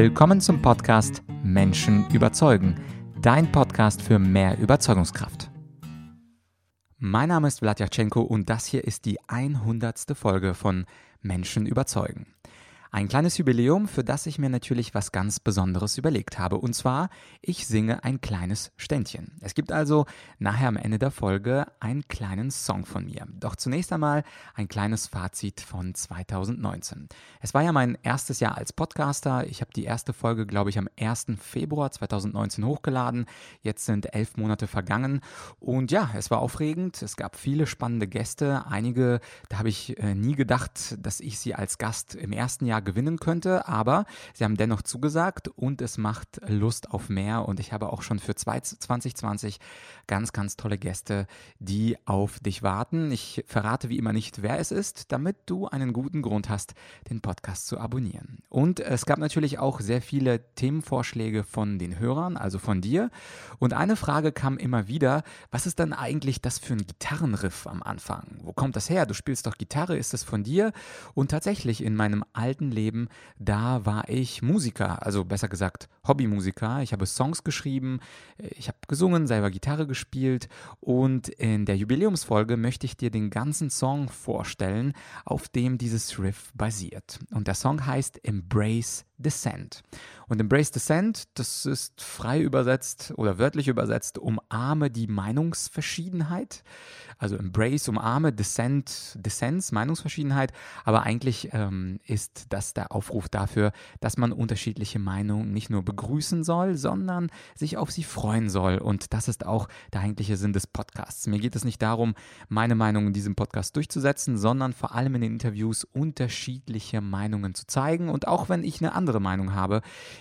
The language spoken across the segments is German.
Willkommen zum Podcast Menschen überzeugen, dein Podcast für mehr Überzeugungskraft. Mein Name ist Vladyachenko und das hier ist die 100. Folge von Menschen überzeugen. Ein kleines Jubiläum, für das ich mir natürlich was ganz Besonderes überlegt habe. Und zwar, ich singe ein kleines Ständchen. Es gibt also nachher am Ende der Folge einen kleinen Song von mir. Doch zunächst einmal ein kleines Fazit von 2019. Es war ja mein erstes Jahr als Podcaster. Ich habe die erste Folge, glaube ich, am 1. Februar 2019 hochgeladen. Jetzt sind elf Monate vergangen. Und ja, es war aufregend. Es gab viele spannende Gäste. Einige, da habe ich äh, nie gedacht, dass ich sie als Gast im ersten Jahr Jahr gewinnen könnte, aber sie haben dennoch zugesagt und es macht Lust auf mehr und ich habe auch schon für 2020 ganz, ganz tolle Gäste, die auf dich warten. Ich verrate wie immer nicht, wer es ist, damit du einen guten Grund hast, den Podcast zu abonnieren. Und es gab natürlich auch sehr viele Themenvorschläge von den Hörern, also von dir. Und eine Frage kam immer wieder, was ist dann eigentlich das für ein Gitarrenriff am Anfang? Wo kommt das her? Du spielst doch Gitarre, ist das von dir? Und tatsächlich in meinem alten alten Leben, da war ich Musiker, also besser gesagt Hobbymusiker. Ich habe Songs geschrieben, ich habe gesungen, selber Gitarre gespielt und in der Jubiläumsfolge möchte ich dir den ganzen Song vorstellen, auf dem dieses Riff basiert. Und der Song heißt Embrace Descent. Und Embrace Descent, das ist frei übersetzt oder wörtlich übersetzt, umarme die Meinungsverschiedenheit. Also Embrace, umarme, Dissent, Dissens, Meinungsverschiedenheit. Aber eigentlich ähm, ist das der Aufruf dafür, dass man unterschiedliche Meinungen nicht nur begrüßen soll, sondern sich auf sie freuen soll. Und das ist auch der eigentliche Sinn des Podcasts. Mir geht es nicht darum, meine Meinung in diesem Podcast durchzusetzen, sondern vor allem in den Interviews unterschiedliche Meinungen zu zeigen. Und auch wenn ich eine andere andere Meinung habe,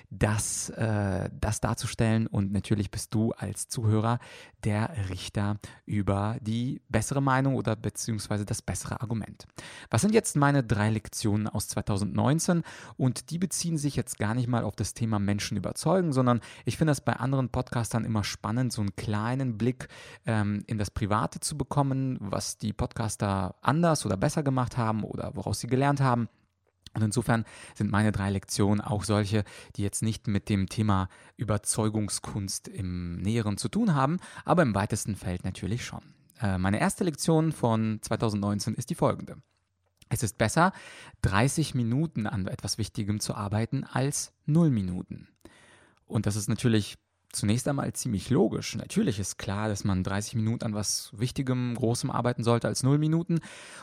das, äh, das darzustellen. Und natürlich bist du als Zuhörer der Richter über die bessere Meinung oder beziehungsweise das bessere Argument. Was sind jetzt meine drei Lektionen aus 2019? Und die beziehen sich jetzt gar nicht mal auf das Thema Menschen überzeugen, sondern ich finde das bei anderen Podcastern immer spannend, so einen kleinen Blick ähm, in das Private zu bekommen, was die Podcaster anders oder besser gemacht haben oder woraus sie gelernt haben. Und insofern sind meine drei Lektionen auch solche, die jetzt nicht mit dem Thema Überzeugungskunst im Näheren zu tun haben, aber im weitesten Feld natürlich schon. Äh, meine erste Lektion von 2019 ist die folgende. Es ist besser, 30 Minuten an etwas Wichtigem zu arbeiten als 0 Minuten. Und das ist natürlich zunächst einmal ziemlich logisch. Natürlich ist klar, dass man 30 Minuten an was Wichtigem, Großem arbeiten sollte als 0 Minuten.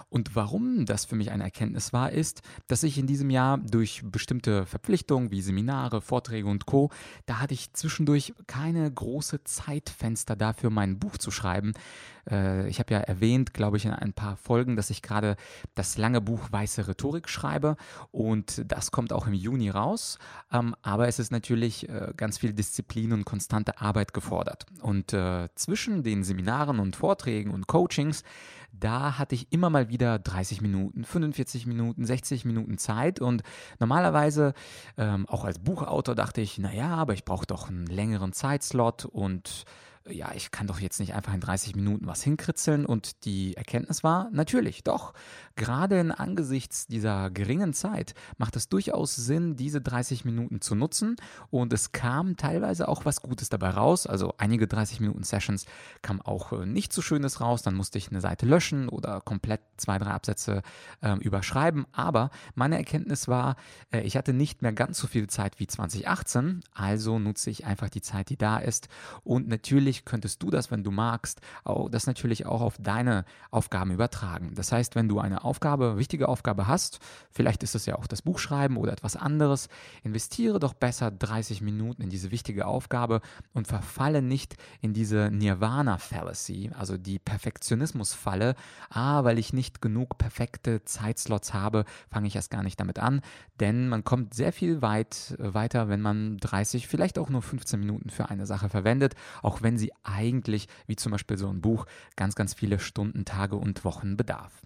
Und warum das für mich eine Erkenntnis war, ist, dass ich in diesem Jahr durch bestimmte Verpflichtungen wie Seminare, Vorträge und Co., da hatte ich zwischendurch keine große Zeitfenster dafür, mein Buch zu schreiben. Äh, ich habe ja erwähnt, glaube ich, in ein paar Folgen, dass ich gerade das lange Buch Weiße Rhetorik schreibe und das kommt auch im Juni raus. Ähm, aber es ist natürlich äh, ganz viel Disziplin und konstante Arbeit gefordert. Und äh, zwischen den Seminaren und Vorträgen und Coachings, da hatte ich immer mal wieder 30 Minuten, 45 Minuten, 60 Minuten Zeit und normalerweise ähm, auch als Buchautor dachte ich, naja, aber ich brauche doch einen längeren Zeitslot und ja, ich kann doch jetzt nicht einfach in 30 Minuten was hinkritzeln. Und die Erkenntnis war, natürlich, doch. Gerade in angesichts dieser geringen Zeit macht es durchaus Sinn, diese 30 Minuten zu nutzen. Und es kam teilweise auch was Gutes dabei raus. Also einige 30 Minuten Sessions kam auch äh, nicht so Schönes raus. Dann musste ich eine Seite löschen oder komplett zwei, drei Absätze äh, überschreiben. Aber meine Erkenntnis war, äh, ich hatte nicht mehr ganz so viel Zeit wie 2018. Also nutze ich einfach die Zeit, die da ist. Und natürlich natürlich könntest du das, wenn du magst, auch, das natürlich auch auf deine Aufgaben übertragen. Das heißt, wenn du eine Aufgabe, wichtige Aufgabe hast, vielleicht ist es ja auch das Buchschreiben oder etwas anderes, investiere doch besser 30 Minuten in diese wichtige Aufgabe und verfalle nicht in diese Nirvana-Fallacy, also die Perfektionismus-Falle. Ah, weil ich nicht genug perfekte Zeitslots habe, fange ich erst gar nicht damit an, denn man kommt sehr viel weit weiter, wenn man 30, vielleicht auch nur 15 Minuten für eine Sache verwendet, auch wenn sie sie eigentlich, wie zum Beispiel so ein Buch, ganz, ganz viele Stunden, Tage und Wochen bedarf.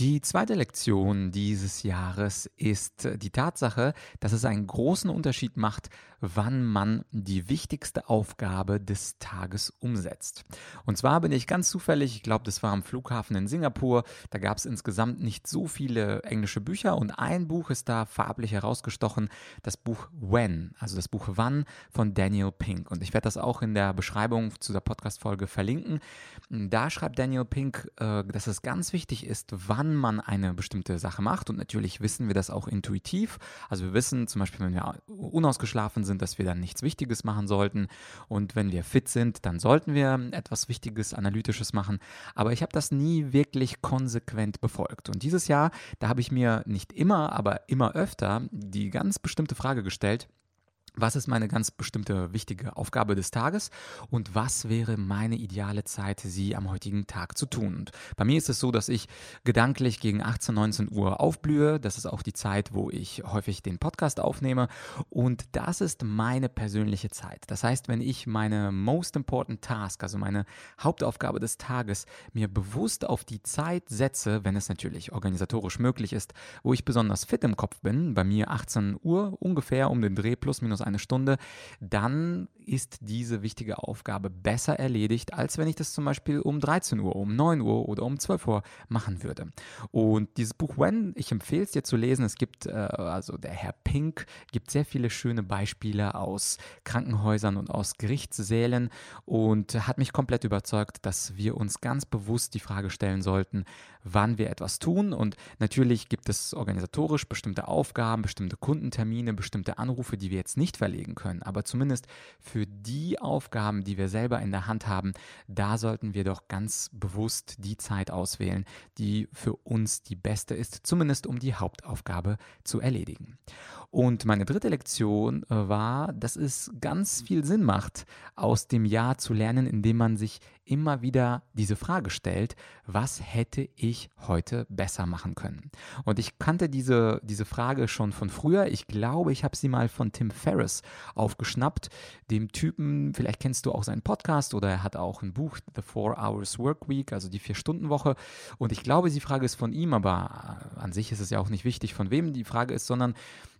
Die zweite Lektion dieses Jahres ist die Tatsache, dass es einen großen Unterschied macht, wann man die wichtigste Aufgabe des Tages umsetzt. Und zwar bin ich ganz zufällig, ich glaube, das war am Flughafen in Singapur, da gab es insgesamt nicht so viele englische Bücher und ein Buch ist da farblich herausgestochen, das Buch When, also das Buch Wann von Daniel Pink. Und ich werde das auch in der Beschreibung zu der Podcast-Folge verlinken. Da schreibt Daniel Pink, äh, dass es ganz wichtig ist, wann man eine bestimmte Sache macht. Und natürlich wissen wir das auch intuitiv. Also wir wissen zum Beispiel, wenn wir unausgeschlafen sind, dass wir dann nichts Wichtiges machen sollten. Und wenn wir fit sind, dann sollten wir etwas Wichtiges, Analytisches machen. Aber ich habe das nie wirklich konsequent befolgt. Und dieses Jahr, da habe ich mir nicht immer, aber immer öfter die ganz bestimmte Frage gestellt, was ist meine ganz bestimmte wichtige Aufgabe des Tages und was wäre meine ideale Zeit, sie am heutigen Tag zu tun. Und bei mir ist es so, dass ich gedanklich gegen 18, 19 Uhr aufblühe. Das ist auch die Zeit, wo ich häufig den Podcast aufnehme. Und das ist meine persönliche Zeit. Das heißt, wenn ich meine most important task, also meine Hauptaufgabe des Tages, mir bewusst auf die Zeit setze, wenn es natürlich organisatorisch möglich ist, wo ich besonders fit im Kopf bin, bei mir 18 Uhr ungefähr um den Dreh plus minus eine Stunde, dann ist diese wichtige Aufgabe besser erledigt, als wenn ich das zum Beispiel um 13 Uhr, um 9 Uhr oder um 12 Uhr machen würde. Und dieses Buch When, ich empfehle es dir zu lesen. Es gibt, äh, also der Herr Pink gibt sehr viele schöne Beispiele aus Krankenhäusern und aus Gerichtssälen und hat mich komplett überzeugt, dass wir uns ganz bewusst die Frage stellen sollten, wann wir etwas tun. Und natürlich gibt es organisatorisch bestimmte Aufgaben, bestimmte Kundentermine, bestimmte Anrufe, die wir jetzt nicht verlegen können. Aber zumindest für die Aufgaben, die wir selber in der Hand haben, da sollten wir doch ganz bewusst die Zeit auswählen, die für uns die beste ist, zumindest um die Hauptaufgabe zu erledigen. Und meine dritte Lektion äh, war, dass es ganz viel Sinn macht, aus dem Jahr zu lernen, indem man sich immer wieder diese Frage stellt, was hätte ich heute besser machen können? Und ich kannte diese, diese Frage schon von früher. Ich glaube, ich habe sie mal von Tim Ferriss aufgeschnappt, dem Typen, vielleicht kennst du auch seinen Podcast oder er hat auch ein Buch, The Four Hours Work Week, also die Vier-Stunden-Woche. Und ich glaube, die Frage ist von ihm, aber an sich ist es ja auch nicht wichtig, von wem die Frage ist, sondern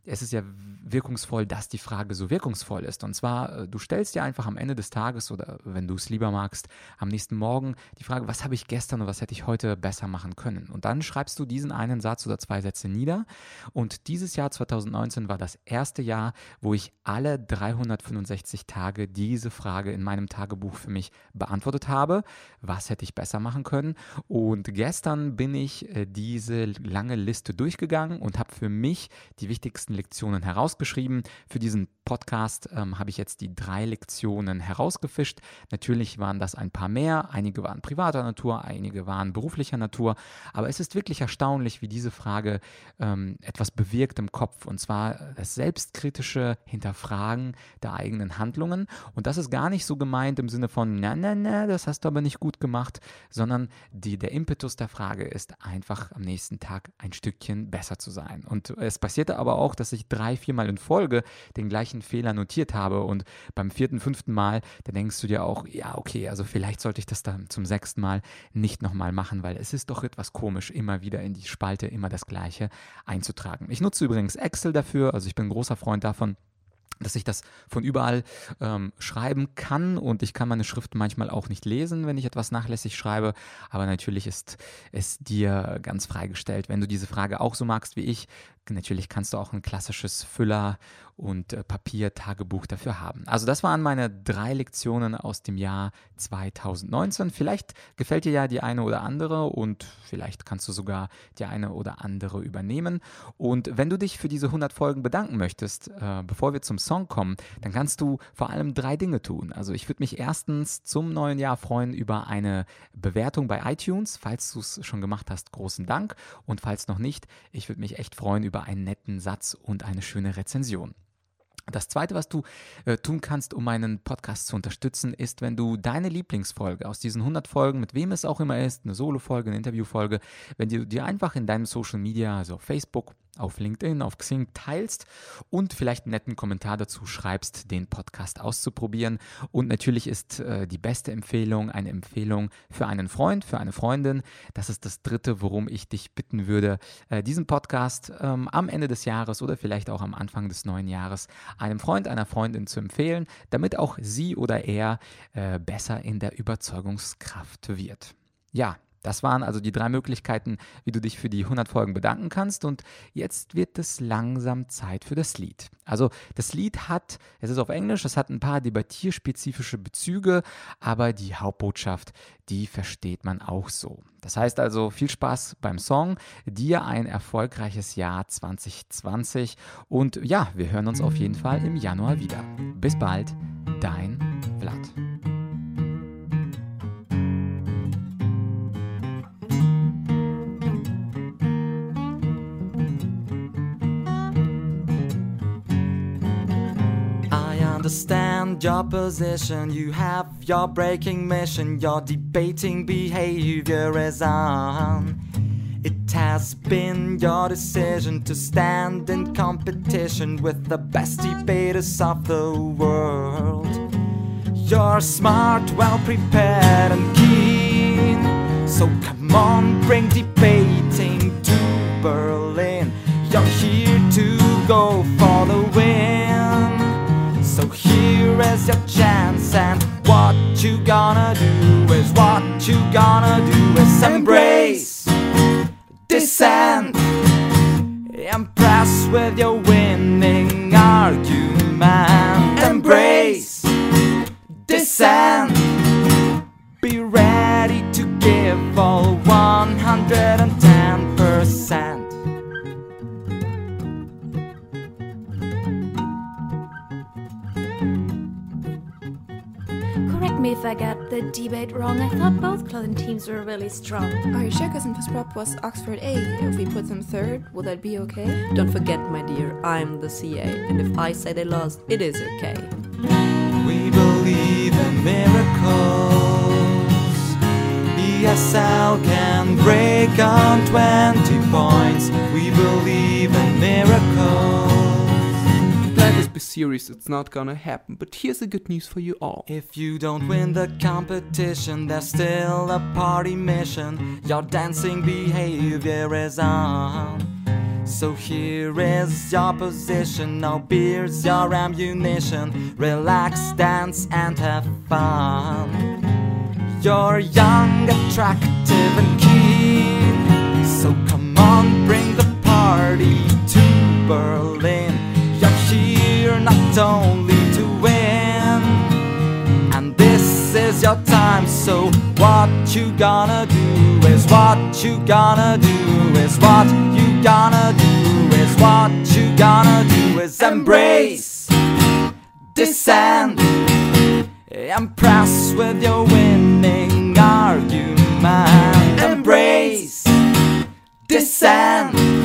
es ist ja wirkungsvoll, dass die Frage so wirkungsvoll ist. Und zwar, äh, du stellst dir einfach am Ende des Tages oder wenn du es lieber magst, am nächsten Morgen die Frage, was habe ich gestern und was hätte ich heute besser machen können? Und dann schreibst du diesen einen Satz oder zwei Sätze nieder. Und dieses Jahr 2019 war das erste Jahr, wo ich alle 365 Tage diese Frage in meinem Tagebuch für mich beantwortet habe. Was hätte ich besser machen können? Und gestern bin ich äh, diese lange Liste durchgegangen und habe für mich die wichtigsten Lektionen herausgeschrieben. Für diesen Podcast ähm, habe ich jetzt die drei Lektionen herausgefischt. Natürlich waren das ein paar mehr. Einige waren privater Natur, einige waren beruflicher Natur. Aber es ist wirklich erstaunlich, wie diese Frage ähm, etwas bewirkt im Kopf. Und zwar das selbstkritische Hinterfragen der eigenen Handlungen. Und das ist gar nicht so gemeint im Sinne von, na, na, na, das hast du aber nicht gut gemacht, sondern die, der Impetus der Frage ist einfach am nächsten Tag ein Stückchen besser zu sein. Und es passierte aber auch, dass ich drei, viermal in Folge den gleichen Fehler notiert habe und beim vierten, fünften Mal, da denkst du dir auch, ja, okay, also vielleicht sollte ich das dann zum sechsten Mal nicht nochmal machen, weil es ist doch etwas komisch, immer wieder in die Spalte immer das Gleiche einzutragen. Ich nutze übrigens Excel dafür, also ich bin großer Freund davon, dass ich das von überall ähm, schreiben kann und ich kann meine Schrift manchmal auch nicht lesen, wenn ich etwas nachlässig schreibe, aber natürlich ist es dir ganz freigestellt. Wenn du diese Frage auch so magst wie ich, natürlich kannst du auch ein klassisches Füller- und äh, Papier-Tagebuch dafür haben. Also das waren meine drei Lektionen aus dem Jahr 2019. Vielleicht gefällt dir ja die eine oder andere und vielleicht kannst du sogar die eine oder andere übernehmen. Und wenn du dich für diese 100 Folgen bedanken möchtest, äh, bevor wir zum Song kommen, dann kannst du vor allem drei Dinge tun. Also ich würde mich erstens zum neuen Jahr freuen über eine Bewertung bei iTunes. Falls du es schon gemacht hast, großen Dank. Und falls noch nicht, ich würde mich echt freuen über einen netten Satz und eine schöne Rezension. Das Zweite, was du äh, tun kannst, um meinen Podcast zu unterstützen, ist, wenn du deine Lieblingsfolge aus diesen 100 Folgen, mit wem es auch immer ist, eine Solo-Folge, eine Interview-Folge, wenn du dir einfach in deinem Social Media, also Facebook, auf LinkedIn, auf Xing teilst und vielleicht einen netten Kommentar dazu schreibst, den Podcast auszuprobieren. Und natürlich ist äh, die beste Empfehlung eine Empfehlung für einen Freund, für eine Freundin. Das ist das Dritte, worum ich dich bitten würde, äh, diesen Podcast ähm, am Ende des Jahres oder vielleicht auch am Anfang des neuen Jahres einem Freund, einer Freundin zu empfehlen, damit auch sie oder er äh, besser in der Überzeugungskraft wird. Ja, das waren also die drei Möglichkeiten, wie du dich für die 100 Folgen bedanken kannst. Und jetzt wird es langsam Zeit für das Lied. Also das Lied hat, es ist auf Englisch, es hat ein paar debattierspezifische Bezüge, aber die Hauptbotschaft, die versteht man auch so. Das heißt also viel Spaß beim Song, dir ein erfolgreiches Jahr 2020 und ja, wir hören uns auf jeden Fall im Januar wieder. Bis bald, dein Vlad. Understand your position. You have your breaking mission. Your debating behavior is on. It has been your decision to stand in competition with the best debaters of the world. You're smart, well prepared, and keen. So come on, bring debating to Berlin. Embrace dissent. Impress with your winning argument. Embrace dissent. The debate wrong. I thought both clothing teams were really strong. Are you sure? Because in first prop was Oxford A. If we put them third, will that be okay? Don't forget, my dear, I'm the CA, and if I say they lost, it is okay. We believe in miracles. ESL can break on 20 points. We believe in miracles. Be it's not gonna happen. But here's the good news for you all. If you don't win the competition, there's still a party mission. Your dancing behavior is on. So here is your position, no beers, your ammunition. Relax, dance, and have fun. You're young, attractive, and keen. So come on, bring the party to Berlin. Only to win, and this is your time. So what you gonna do is what you gonna do is what you gonna do is what you gonna do is embrace dissent. Impress with your winning argument. Embrace dissent.